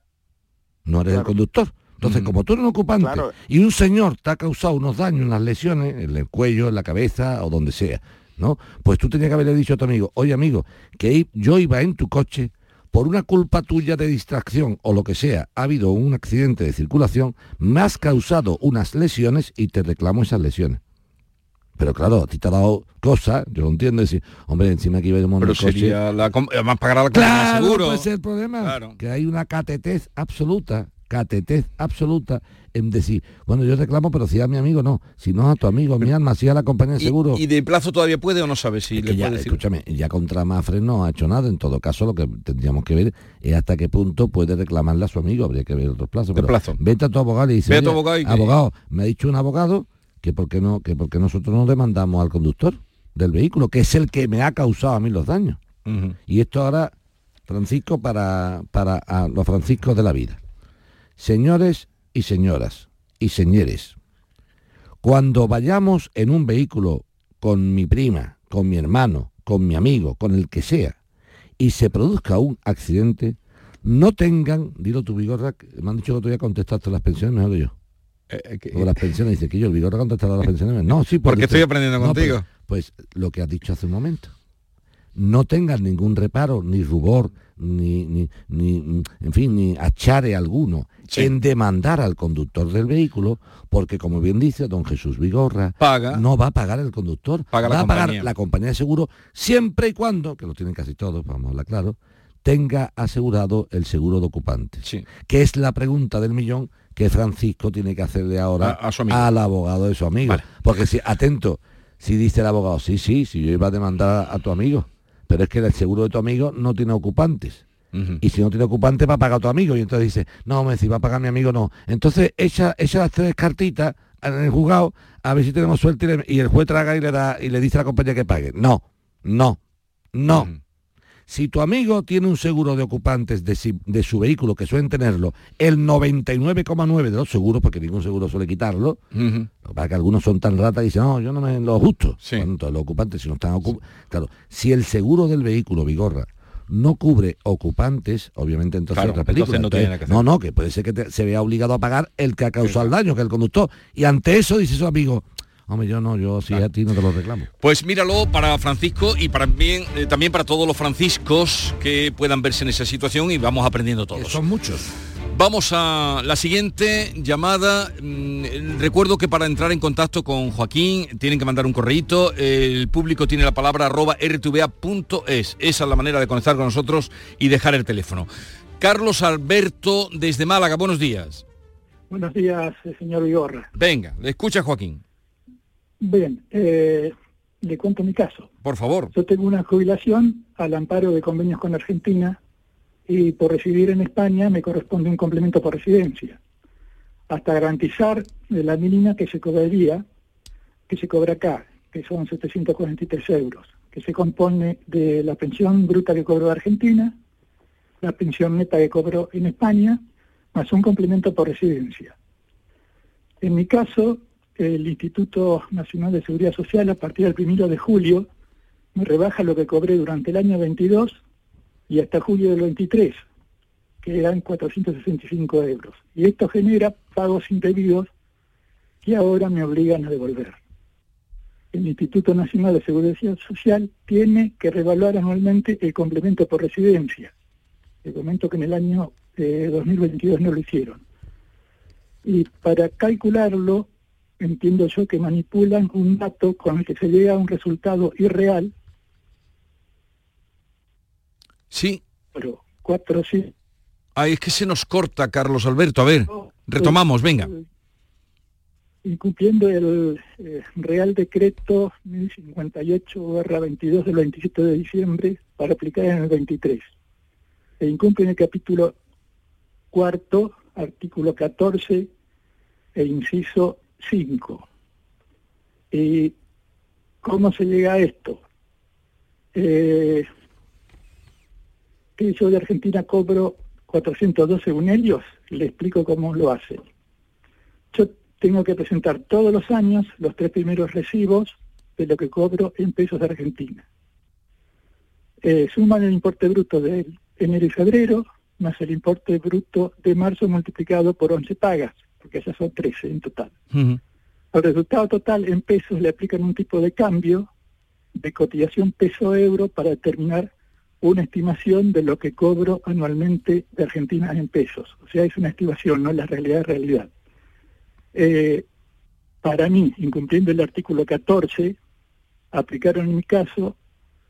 no eres el conductor. Entonces, como tú eres un ocupante Claro. y un señor te ha causado unos daños, unas lesiones en el cuello, en la cabeza o donde sea, ¿no? Pues tú tenías que haberle dicho a tu amigo, oye amigo, que yo iba en tu coche, por una culpa tuya de distracción o lo que sea, ha habido un accidente de circulación, me has causado unas lesiones y te reclamo esas lesiones. Pero claro, a ti te ha dado cosas, yo lo entiendo, decir, hombre, encima que iba en Pero el coche. sería la... Además pagará la Claro, seguro. ese es el problema. Que hay una catetez absoluta, catetez absoluta en decir, bueno, yo reclamo, pero si a mi amigo no, si no a tu amigo, mi alma, si a la compañía de ¿Y- seguro. ¿Y, de plazo todavía puede o no sabe si le que ya, puede decir? escúchame, ya contra Mafre no ha hecho nada, en todo caso lo que tendríamos que ver es hasta qué punto puede reclamarle a su amigo, habría que ver otros plazos. De pero plazo. Vete a tu abogado y dice, Ve a tu "Oye, abogado y que- abogado, me ha dicho un abogado que por qué no, que porque nosotros no demandamos al conductor del vehículo, que es el que me ha causado a mí los daños. Y esto ahora, Francisco, para, para a los franciscos de la vida. Señores y señoras y señores, cuando vayamos en un vehículo con mi prima, con mi hermano, con mi amigo, con el que sea, y se produzca un accidente, no tengan, dilo tu Vigorra, me han dicho que tú ya contestaste las pensiones mejor que yo. Eh, O las pensiones, dice que yo, el Vigorra contestará las pensiones. No, sí, Porque dice- estoy aprendiendo no, contigo. Pues, pues lo que has dicho hace un momento. No tengan ningún reparo, ni rubor, ni, ni, ni, en fin, ni achare alguno en demandar al conductor del vehículo, porque como bien dice don Jesús Vigorra, Paga. no va a pagar el conductor, Paga va la a pagar compañía. la compañía de seguro, siempre y cuando, que lo tienen casi todos, vamos a hablar claro, tenga asegurado el seguro de ocupante. Que es la pregunta del millón que Francisco tiene que hacerle ahora A- al abogado de su amigo. Porque si, atento, si dice el abogado, sí, sí, si yo iba a demandar a tu amigo, pero es que el seguro de tu amigo no tiene ocupantes. Y si no tiene ocupante va a pagar a tu amigo. Y entonces dice, no, me si va a pagar mi amigo, no. Entonces echa, echa las tres cartitas en el juzgado a ver si tenemos suerte y, le- y el juez traga y le da y le dice a la compañía que pague. No, no, no. Si tu amigo tiene un seguro de ocupantes de, si- de su vehículo, que suelen tenerlo, el 99,9 de los seguros, porque ningún seguro suele quitarlo, para que algunos son tan ratas y dicen, no, yo no me lo justo. Los ocupantes, si no están ocupados. Claro, si el seguro del vehículo, Vigorra, no cubre ocupantes, obviamente entonces Claro, otra película. entonces no Entonces, no, no, que puede ser que te- se vea obligado a pagar el que ha causado el daño, que es el conductor. Y ante eso dice su amigo, hombre, yo no, yo si a ti no te lo reclamo. Pues míralo para Francisco y para bien, eh, también para todos los franciscos que puedan verse en esa situación y vamos aprendiendo todos. Son muchos. Vamos a la siguiente llamada. Mm, Recuerdo que para entrar en contacto con Joaquín tienen que mandar un correíto. El público tiene la palabra arroba rtva.es. Esa es la manera de conectar con nosotros y dejar el teléfono. Carlos Alberto desde Málaga, buenos días. Buenos días, eh, señor Vigorra. Venga, le escucha Joaquín. Bien, eh, le cuento mi caso. Por favor. Yo tengo una jubilación al amparo de convenios con Argentina y por residir en España me corresponde un complemento por residencia, hasta garantizar la mínima que se cobraría, que se cobra acá, que son 743 euros, que se compone de la pensión bruta que cobró Argentina, la pensión neta que cobró en España, más un complemento por residencia. En mi caso, el Instituto Nacional de Seguridad Social, a partir del primero de julio, me rebaja lo que cobré durante el año 22 y hasta julio del 23, que eran 465 euros. Y esto genera pagos indebidos que ahora me obligan a devolver. El Instituto Nacional de Seguridad Social tiene que revaluar anualmente el complemento por residencia. Le comento que en el año eh, 2022 no lo hicieron. Y para calcularlo, entiendo yo que manipulan un dato con el que se llega a un resultado irreal. Sí. Pero cuatro sí. Ay, es que se nos corta, Carlos Alberto. A ver, retomamos, venga. Incumpliendo el eh, Real Decreto 1058-22 del 27 de diciembre para aplicar en el 23. E incumple en el capítulo cuarto, artículo 14 e inciso 5. ¿Y cómo se llega a esto? Eh, que yo de Argentina cobro 412 según ellos, le explico cómo lo hacen. Yo tengo que presentar todos los años los tres primeros recibos de lo que cobro en pesos de Argentina. Eh, suman el importe bruto de enero y febrero, más el importe bruto de marzo multiplicado por 11 pagas, porque esas son 13 en total. Al resultado total en pesos le aplican un tipo de cambio de cotización peso-euro para determinar una estimación de lo que cobro anualmente de Argentina en pesos. O sea, es una estimación, no es la realidad de realidad. Eh, para mí, incumpliendo el artículo 14, aplicaron en mi caso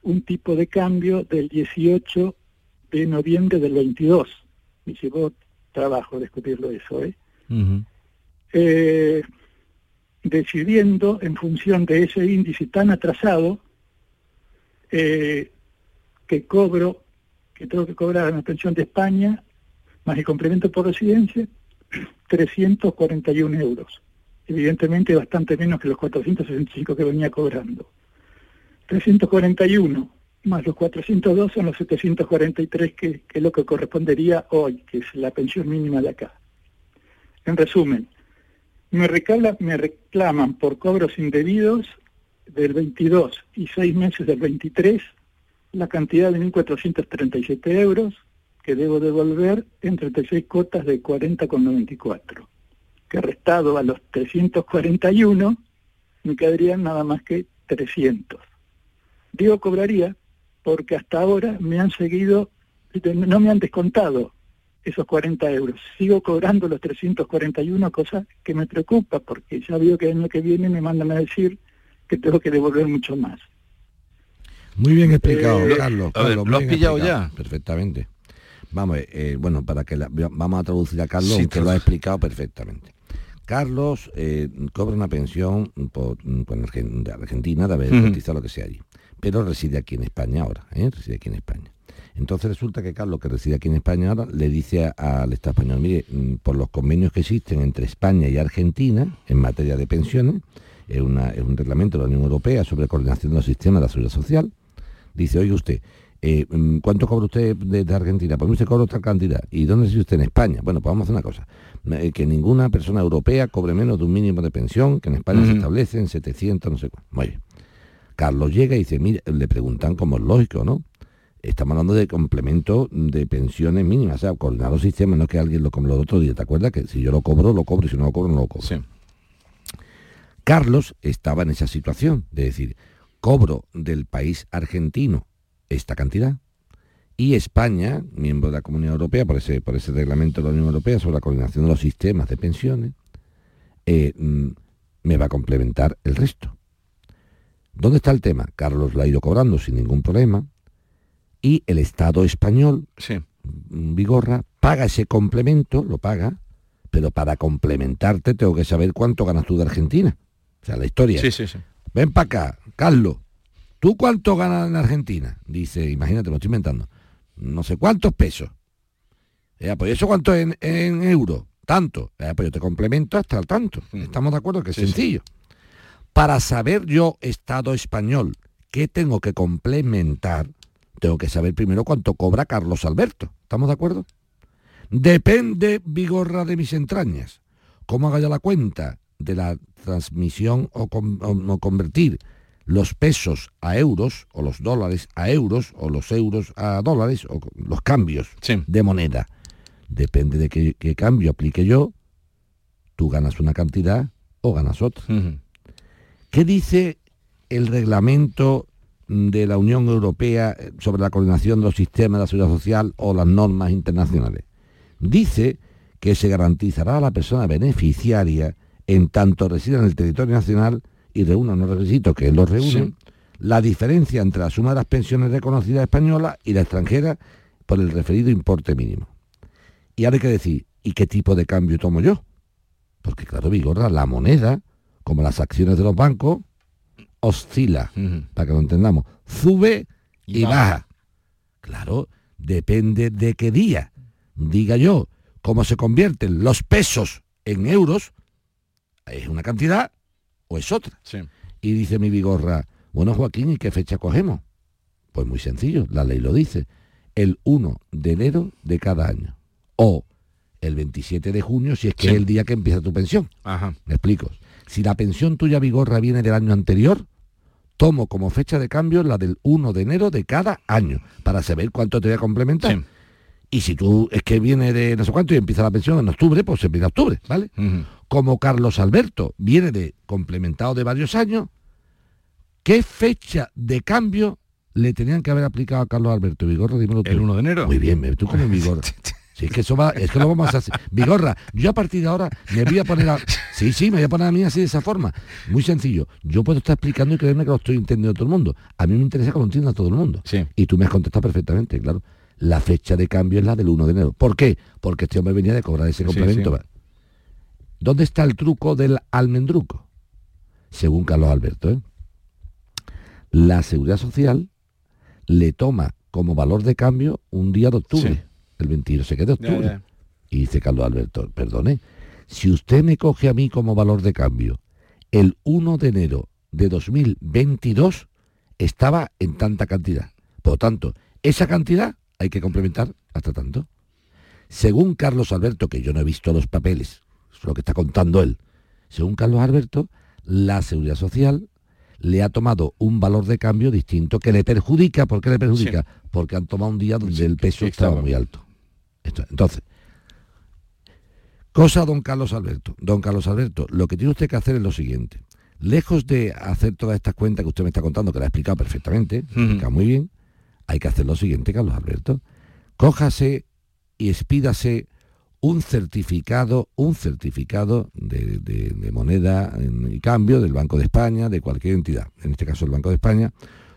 un tipo de cambio del 18 de noviembre del 22. Me llevó trabajo descubrirlo eso, ¿eh? Eh decidiendo en función de ese índice tan atrasado eh, que cobro, que tengo que cobrar la pensión de España, más el complemento por residencia, 341 euros. Evidentemente bastante menos que los 465 que venía cobrando. 341 más los 402 son los 743 que, que es lo que correspondería hoy, que es la pensión mínima de acá. En resumen, me, reclaman por cobros indebidos del 22 y seis meses del 23 la cantidad de 1.437 euros que debo devolver en 36 cuotas de 40,94, que restado a los 341 me quedarían nada más que 300. Digo cobraría porque hasta ahora me han seguido, no me han descontado esos 40 euros. Sigo cobrando los 341, cosa que me preocupa porque ya veo que el año que viene me mandan a decir que tengo que devolver mucho más. Muy bien explicado, eh, Carlos. ¿Lo has pillado ya? Perfectamente. Vamos, eh, bueno, para que vamos a traducir a Carlos, que lo ha explicado perfectamente. Carlos eh, cobra una pensión por, de Argentina de haber cotizado lo que sea allí, pero reside aquí en España ahora, reside aquí en España. Entonces resulta que Carlos, que reside aquí en España ahora, le dice al Estado español, mire, mm, por los convenios que existen entre España y Argentina en materia de pensiones, es, un reglamento de la Unión Europea sobre coordinación de los sistemas de la seguridad social, dice, oye usted, eh, mm, ¿cuánto cobra usted desde Argentina? Pues usted cobra otra cantidad. ¿Y dónde reside usted en España? Bueno, pues vamos a hacer una cosa. Eh, que ninguna persona europea cobre menos de un mínimo de pensión, que en España se establece en 700, no sé cuánto. Muy bien. Carlos llega y dice, mire, le preguntan como es lógico, ¿no? Estamos hablando de complemento de pensiones mínimas, o sea, coordinar los sistemas, no que alguien lo como lo otro día, ¿te acuerdas? Que si yo lo cobro, lo cobro, y si no lo cobro, no lo cobro. Carlos estaba en esa situación, de decir, cobro del país argentino esta cantidad, y España, miembro de la Comunidad Europea, por ese, por ese reglamento de la Unión Europea sobre la coordinación de los sistemas de pensiones, eh, mm, me va a complementar el resto. ¿Dónde está el tema? Carlos lo ha ido cobrando sin ningún problema, y el Estado español, Vigorra, paga ese complemento, lo paga, pero para complementarte tengo que saber cuánto ganas tú de Argentina. O sea, la historia. Sí, sí, sí. Ven para acá, Carlos, ¿tú cuánto ganas en Argentina? Dice, imagínate, me lo estoy inventando. No sé cuántos pesos. Eh, pues eso cuánto en, en euros. Tanto. Eh, pues yo te complemento hasta el tanto. Estamos de acuerdo que es Sí, sí. sencillo. Para saber yo, Estado español, qué tengo que complementar, tengo que saber primero cuánto cobra Carlos Alberto. ¿Estamos de acuerdo? Depende, Vigorra, de mis entrañas. ¿Cómo haga yo la cuenta de la transmisión o, con- o- o convertir los pesos a euros, o los dólares a euros, o los euros a dólares, o los cambios de moneda? Depende de qué, qué cambio aplique yo, tú ganas una cantidad o ganas otra. ¿Qué dice el reglamento de la Unión Europea eh, sobre la coordinación de los sistemas de la seguridad social o las normas internacionales? Dice que se garantizará a la persona beneficiaria en tanto resida en el territorio nacional y reúna unos requisitos que los reúnen, la diferencia entre la suma de las pensiones reconocidas españolas y la extranjera por el referido importe mínimo. Y ahora hay que decir, ¿y qué tipo de cambio tomo yo? Porque claro, Vigorra, la moneda, como las acciones de los bancos, oscila, para que lo entendamos, sube y, Y baja. baja. Claro, depende de qué día. Diga yo, cómo se convierten los pesos en euros, es una cantidad o es otra. Y dice mi Vigorra, bueno Joaquín, ¿y qué fecha cogemos? Pues muy sencillo, la ley lo dice, el 1 de enero de cada año. O el 27 de junio, si es que Sí. es el día que empieza tu pensión. Ajá. Me explico. Si la pensión tuya Vigorra viene del año anterior, tomo como fecha de cambio la del 1 de enero de cada año, para saber cuánto te voy a complementar. Y si tú es que viene de no sé cuánto y empieza la pensión en octubre, pues se empieza octubre, ¿vale? Como Carlos Alberto viene de complementado de varios años, ¿qué fecha de cambio le tenían que haber aplicado a Carlos Alberto Vigorra? Dímelo tú. El 1 de enero. Muy bien, tú como Vigorra. Si es que eso va, es que lo vamos a hacer. Vigorra, yo a partir de ahora me voy a poner a. Sí, sí, me voy a poner a mí así de esa forma. Muy sencillo. Yo puedo estar explicando y creerme que lo estoy entendiendo todo el mundo. A mí me interesa que lo entienda todo el mundo. Y tú me has contestado perfectamente, claro. La fecha de cambio es la del 1 de enero. ¿Por qué? Porque este hombre venía de cobrar ese Sí, complemento. sí. ¿Dónde está el truco del almendruco? Según Carlos Alberto, ¿eh? la seguridad social le toma como valor de cambio un día de octubre, El 22 se queda de octubre. Y dice Carlos Alberto, perdone, si usted me coge a mí como valor de cambio, el 1 de enero de 2022 estaba en tanta cantidad. Por lo tanto, esa cantidad hay que complementar hasta tanto. Según Carlos Alberto, que yo no he visto los papeles, es lo que está contando él, según Carlos Alberto, la seguridad social le ha tomado un valor de cambio distinto que le perjudica. ¿Por qué le perjudica? Porque han tomado un día donde el peso estaba estaba muy alto. Esto- entonces, cosa don Carlos Alberto. Don Carlos Alberto, lo que tiene usted que hacer es lo siguiente. Lejos de hacer todas estas cuentas que usted me está contando, que la ha explicado perfectamente, muy bien, hay que hacer lo siguiente, Carlos Alberto. Cójase y expídase un certificado, un certificado de, de- de moneda en- y cambio del Banco de España, de cualquier entidad, en este caso el Banco de España,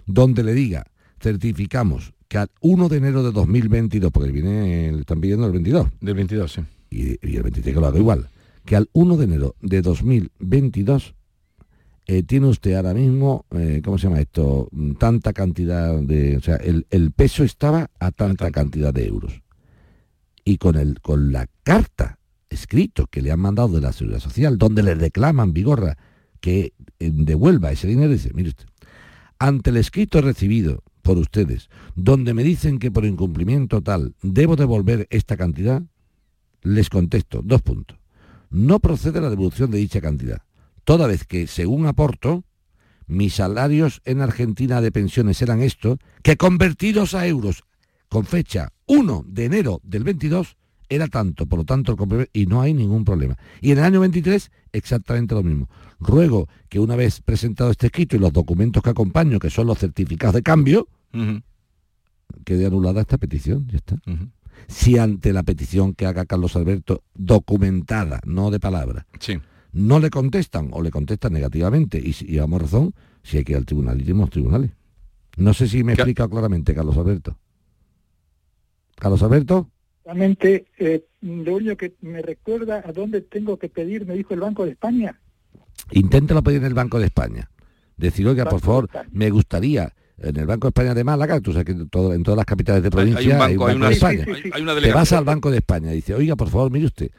donde le diga, certificamos que al 1 de enero de 2022, porque viene, le están pidiendo el 22. Del 22, sí. Y, y el 23 que lo haga igual, que al 1 de enero de 2022 eh, tiene usted ahora mismo, eh, ¿cómo se llama esto? Mm, Tanta cantidad de, o sea, el, el peso estaba a tanta cantidad de euros. Y con, el, con la carta escrito que le han mandado de la Seguridad Social, donde le reclaman Vigorra que eh, devuelva ese dinero, dice, mire usted, ante el escrito recibido por ustedes, donde me dicen que por incumplimiento tal debo devolver esta cantidad, les contesto, dos puntos. No procede la devolución de dicha cantidad, toda vez que, según aporto, mis salarios en Argentina de pensiones eran estos, que convertidos a euros con fecha 1 de enero del 22 era tanto, por lo tanto, y no hay ningún problema. Y en el año 23, exactamente lo mismo. Ruego que una vez presentado este escrito y los documentos que acompaño, que son los certificados de cambio, quede anulada esta petición, ya está. Si ante la petición que haga Carlos Alberto, documentada, no de palabra, no le contestan o le contestan negativamente, y, si- y vamos razón, si hay que ir al tribunal, iremos a los tribunales. No sé si me he explicado claramente, Carlos Alberto. Carlos Alberto. Realmente, eh, lo único que me recuerda a dónde tengo que pedir, me dijo el Banco de España. Inténtalo pedir en el Banco de España. decir, oiga, por favor, me gustaría en el Banco de España de Málaga, tú sabes que todo- en todas las capitales de provincia hay un banco, hay de una- España. una Te vas al Banco de España y dice, oiga, por favor, mire usted,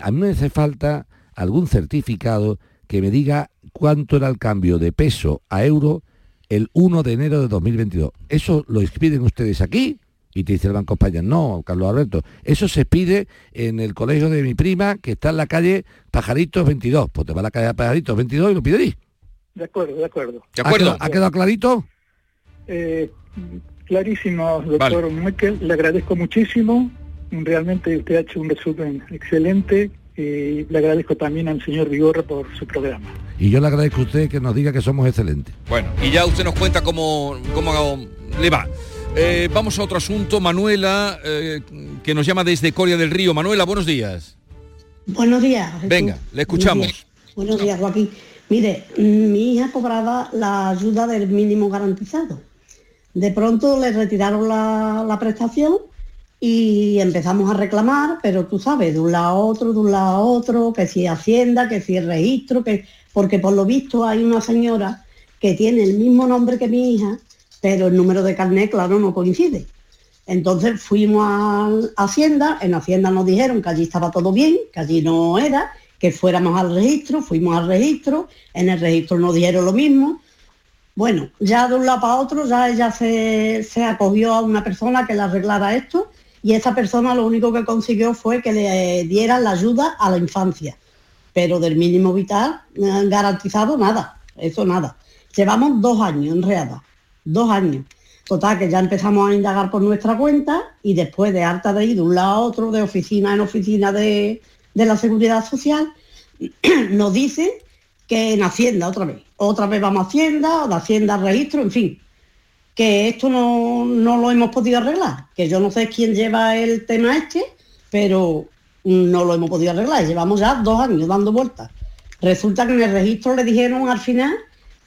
a mí me hace falta algún certificado que me diga cuánto era el cambio de peso a euro el 1 de enero de 2022. ¿Eso lo expiden ustedes aquí? Y te dice el Banco de España, no, Carlos Alberto, eso se pide en el colegio de mi prima que está en la calle Pajaritos 22. Pues te va a la calle Pajaritos 22 y lo pide ahí. De acuerdo, de acuerdo. ¿Ha quedado, ¿Ha quedado clarito? Eh, clarísimo, doctor Michael, le agradezco muchísimo. Realmente usted ha hecho un resumen excelente y le agradezco también al señor Vigorra por su programa. Y yo le agradezco a usted que nos diga que somos excelentes. Bueno, y ya usted nos cuenta cómo, cómo le va. Eh, vamos a otro asunto. Manuela, eh, que nos llama desde Coria del Río. Manuela, buenos días. Buenos días. Jesús. Venga, le escuchamos. Buenos días, Buenos días, Joaquín. Mire, mm, mi hija cobraba la ayuda del mínimo garantizado. De pronto le retiraron la, la prestación y empezamos a reclamar, pero tú sabes, de un lado a otro, de un lado a otro, que si Hacienda, que si registro, que porque por lo visto hay una señora que tiene el mismo nombre que mi hija, pero el número de carnet, claro, no coincide. Entonces fuimos a Hacienda, en Hacienda nos dijeron que allí estaba todo bien, que allí no era, que fuéramos al registro, fuimos al registro, en el registro nos dijeron lo mismo. Bueno, ya de un lado para otro, ya ella se, acogió a una persona que le arreglara esto y esa persona lo único que consiguió fue que le diera la ayuda a la infancia, pero del mínimo vital eh, garantizado nada, eso nada. Llevamos dos años enreadas, dos años. Total, que ya empezamos a indagar por nuestra cuenta y después de harta de ir de un lado a otro, de oficina en oficina de, de la Seguridad Social, nos dicen que en Hacienda otra vez. Otra vez vamos a Hacienda, o de Hacienda al registro, en fin. Que esto no, no lo hemos podido arreglar. Que yo no sé quién lleva el tema este, pero no lo hemos podido arreglar. Llevamos ya dos años dando vueltas. Resulta que en el registro le dijeron al final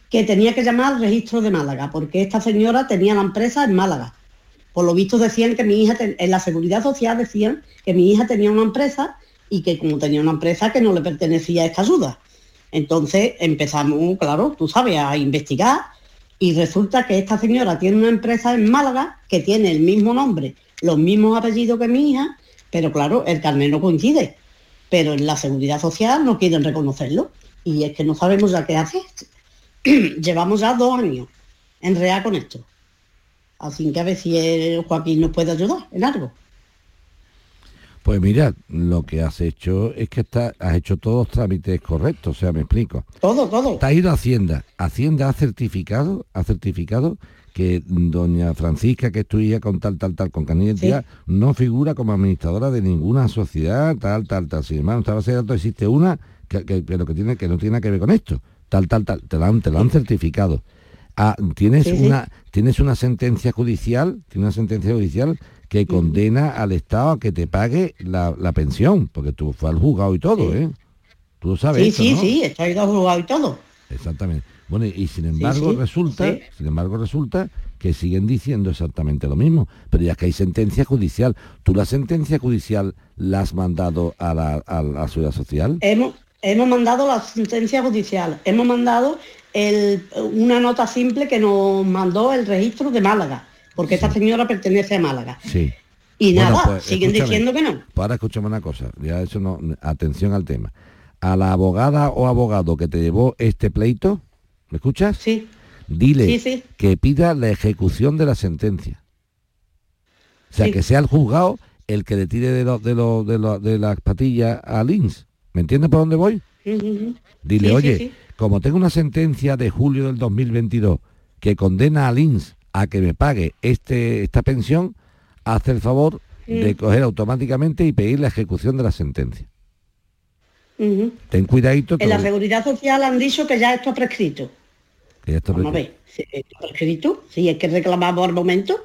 que tenía que llamar al registro de Málaga, porque esta señora tenía la empresa en Málaga. Por lo visto decían que mi hija, en la seguridad social decían que mi hija tenía una empresa y que como tenía una empresa que no le pertenecía esta ayuda. Entonces empezamos, claro, tú sabes, a investigar y resulta que esta señora tiene una empresa en Málaga que tiene el mismo nombre, los mismos apellidos que mi hija, pero claro, el carnet no coincide. Pero en la seguridad social no quieren reconocerlo y es que no sabemos ya qué hacer. Llevamos ya dos años en real con esto. Así que a ver si Joaquín nos puede ayudar en algo. Pues mira, lo que has hecho es que está, has hecho todos los trámites correctos, o sea, me explico. Todo, todo. Te has ido a Hacienda. Hacienda ha certificado, ha certificado que doña Francisca, que es tu hija con tal, tal, tal, con identidad, no figura como administradora de ninguna sociedad, tal, tal, tal. Sin embargo, esta base de datos existe una que, que- pero que tiene, que no tiene nada que ver con esto. Tal, tal, tal. Te lo han, te han certificado. Ah, tienes Sí, sí. una tienes una sentencia judicial, tienes una sentencia judicial que condena al Estado a que te pague la, la pensión, porque tú fue al juzgado y todo, ¿eh? Tú lo sabes. Sí, esto, sí, ¿no? sí, está ido jugado y todo. Exactamente. Bueno, y sin embargo sí, resulta, sí. sin embargo resulta que siguen diciendo exactamente lo mismo, pero ya que hay sentencia judicial, ¿tú la sentencia judicial la has mandado a la, a la seguridad social? Hemos, hemos mandado la sentencia judicial, hemos mandado el- una nota simple que nos mandó el registro de Málaga, porque esta señora pertenece a Málaga. Sí. Y Bueno, nada, pues, siguen diciendo que no. Pues ahora escúchame una cosa, ya eso no, atención al tema. A la abogada o abogado que te llevó este pleito, ¿me escuchas? Sí. Dile Sí, sí. que pida la ejecución de la sentencia. O sea, Sí. que sea el juzgado el que le tire de, lo- de, lo- de, lo- de las patillas a Lins. ¿Me entiendes por dónde voy? Ujú. Dile, oye, como tengo una sentencia de julio del 2022 que condena a Lins a que me pague este, esta pensión, hace el favor de coger automáticamente y pedir la ejecución de la sentencia. Ten cuidadito, En la seguridad social han dicho que ya esto ha prescrito. que ya está Vamos a ver, si está prescrito, si es que reclamamos al momento.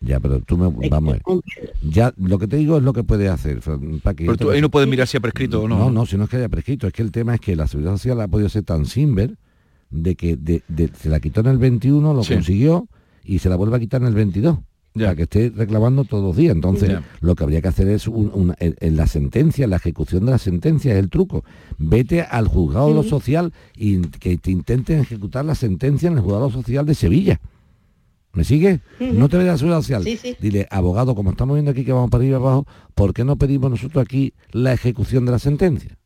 Ya, pero tú me... Vamos a ver. Ya, lo que te digo es lo que puedes hacer, Paqui. Pero tú ahí no puedes mirar si ha prescrito o no. No, no, si no es que haya prescrito, es que el tema es que la seguridad social ha podido ser tan simber de que de- de- se la quitó en el 21, lo Sí. consiguió y se la vuelve a quitar en el 22. para que esté reclamando todos los días. Entonces, Ya. lo que habría que hacer es un- una- en, en la sentencia, la ejecución de la sentencia es el truco. Vete al juzgado de lo social y que te intenten ejecutar la sentencia en el juzgado social de Sevilla. ¿Me sigue? No te vayas a la seguridad social. Sí, sí. Dile, abogado, como estamos viendo aquí que vamos para arriba y abajo, ¿por qué no pedimos nosotros aquí la ejecución de la sentencia?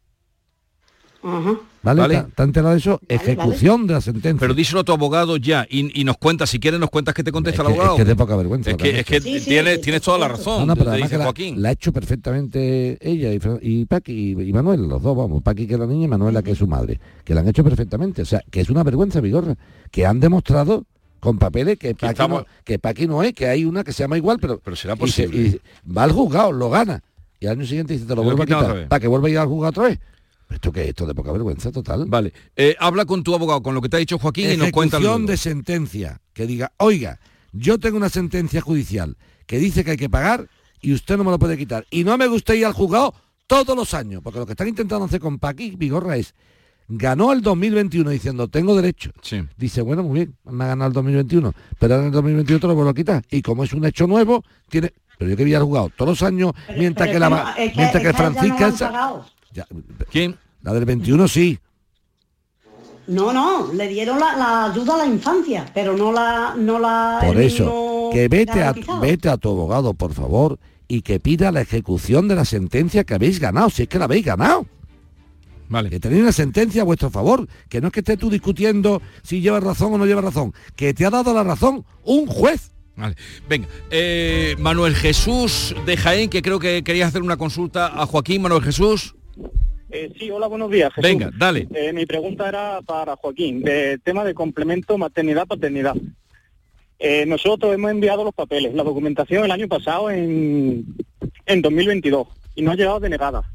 Ajá. ¿Vale? Vale. ¿Está, está enterado de eso? ejecución de la sentencia. Pero díselo a tu abogado ya y, y nos cuenta, si quieres nos cuentas que te contesta Es el que- abogado. es que es de poca vergüenza Es que es que hecho. Sí, sí, tienes, sí, tienes toda la razón. No, pero además que la, Joaquín. la ha hecho perfectamente ella y, Paqui y, y Manuel, los dos, vamos, Paqui que es la niña y Manuela que es su madre, que la han hecho perfectamente, o sea, que es una vergüenza, Vigorra, que han demostrado con papeles que Paqui, estamos- no, que Paqui no es, que hay una que se llama igual, pero, pero será se- posible. y va al juzgado, lo gana, y al año siguiente dice, te lo vuelvo a quitar, vez. para que vuelva a ir al juzgado otra vez. ¿Esto qué es? Esto de poca vergüenza total. Vale, eh, habla con tu abogado, con lo que te ha dicho Joaquín y nos cuenta Ejecución de sentencia. Que diga, oiga, yo tengo una sentencia judicial que dice que hay que pagar y usted no me lo puede quitar. Y no me gusta ir al juzgado todos los años, porque lo que están intentando hacer con Paqui Vigorra es, ganó el 2021 diciendo, tengo derecho. Dice, bueno, muy bien, me ha ganado el 2021, pero ahora en el 2021 te lo vuelvo a quitar. Y como es un hecho nuevo, tiene... Pero yo que había jugado todos los años, mientras pero que la es que- mientras que es Francisca. Ya, ¿Quién? La del 21 sí. No, no, le dieron la, la ayuda a la infancia, pero no la... No la Por eso, que vete a, vete a tu abogado, por favor, y que pida la ejecución de la sentencia que habéis ganado, si es que la habéis ganado. Vale. Que tenéis una sentencia a vuestro favor, que no es que estés tú discutiendo si llevas razón o no llevas razón, que te ha dado la razón un juez. Vale. Venga, eh, Manuel Jesús de Jaén, que creo que querías hacer una consulta a Joaquín. Manuel Jesús. Eh, sí, hola, buenos días. Jesús. Venga, dale. Eh, mi pregunta era para Joaquín, de tema de complemento maternidad-paternidad. Eh, nosotros hemos enviado los papeles, la documentación el año pasado en, en 2022 y nos ha llegado denegada.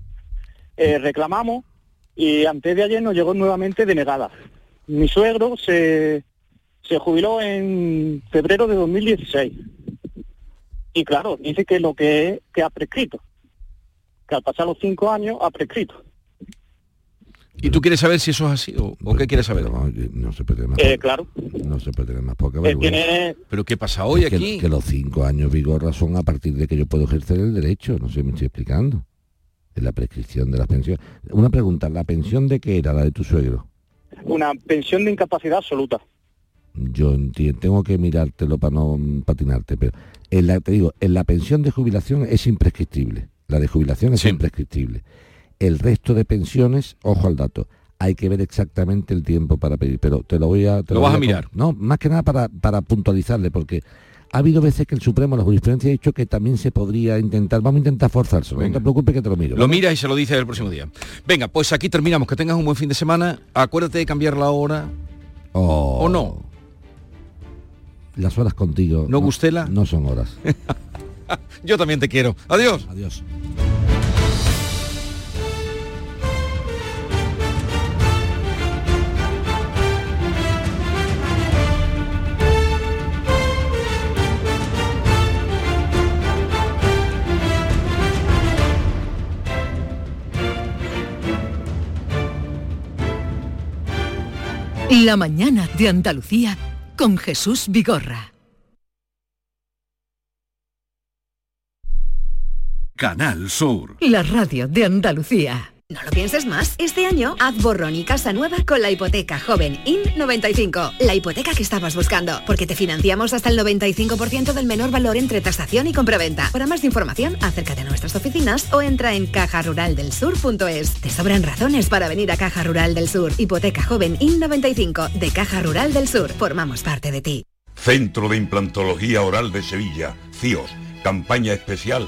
Eh, reclamamos y antes de ayer nos llegó nuevamente denegada. Mi suegro se, se jubiló en febrero de 2016 y claro, dice que lo que, que ha prescrito, que al pasar los cinco años ha prescrito. ¿Y tú quieres saber si eso es así o, o qué quieres saber? No, no se puede tener más, Eh, claro. no se puede tener más poca Eh, vergüenza. tiene- ¿Pero qué pasa hoy Es aquí? Que, los cinco años vigorra son a partir de que yo puedo ejercer el derecho, no sé si me estoy explicando. En la prescripción de las pensiones. Una pregunta, ¿la pensión de qué era la de tu suegro? una pensión de incapacidad absoluta. Yo entiendo, tengo que mirártelo para no patinarte, pero en la, te digo, en la pensión de jubilación es imprescriptible. La de jubilación es imprescriptible. El resto de pensiones, ojo al dato, hay que ver exactamente el tiempo para pedir, pero te lo voy a... te Lo vas a con- mirar. No, más que nada para, para puntualizarle, porque ha habido veces que el Supremo, la jurisprudencia ha dicho que también se podría intentar, vamos a intentar forzarse, no te preocupes que te lo miro. Lo mira y se lo dice el próximo día. Venga, pues aquí terminamos. Que tengas un buen fin de semana. Acuérdate de cambiar la hora. ¿O no? Las horas contigo... ¿No, Gustela? No son horas. Yo también te quiero. Adiós. Adiós. La mañana de Andalucía con Jesús Vigorra. Canal Sur. La radio de Andalucía. No lo pienses más. Este año haz borrón y casa nueva con la hipoteca joven IN95. La hipoteca que estabas buscando. Porque te financiamos hasta el 95% del menor valor entre tasación y compraventa. Para más información, acércate a nuestras oficinas o entra en cajaruraldelsur.es. Te sobran razones para venir a Caja Rural del Sur. Hipoteca joven IN95 de Caja Rural del Sur. Formamos parte de ti. Centro de Implantología Oral de Sevilla, CIOS, campaña especial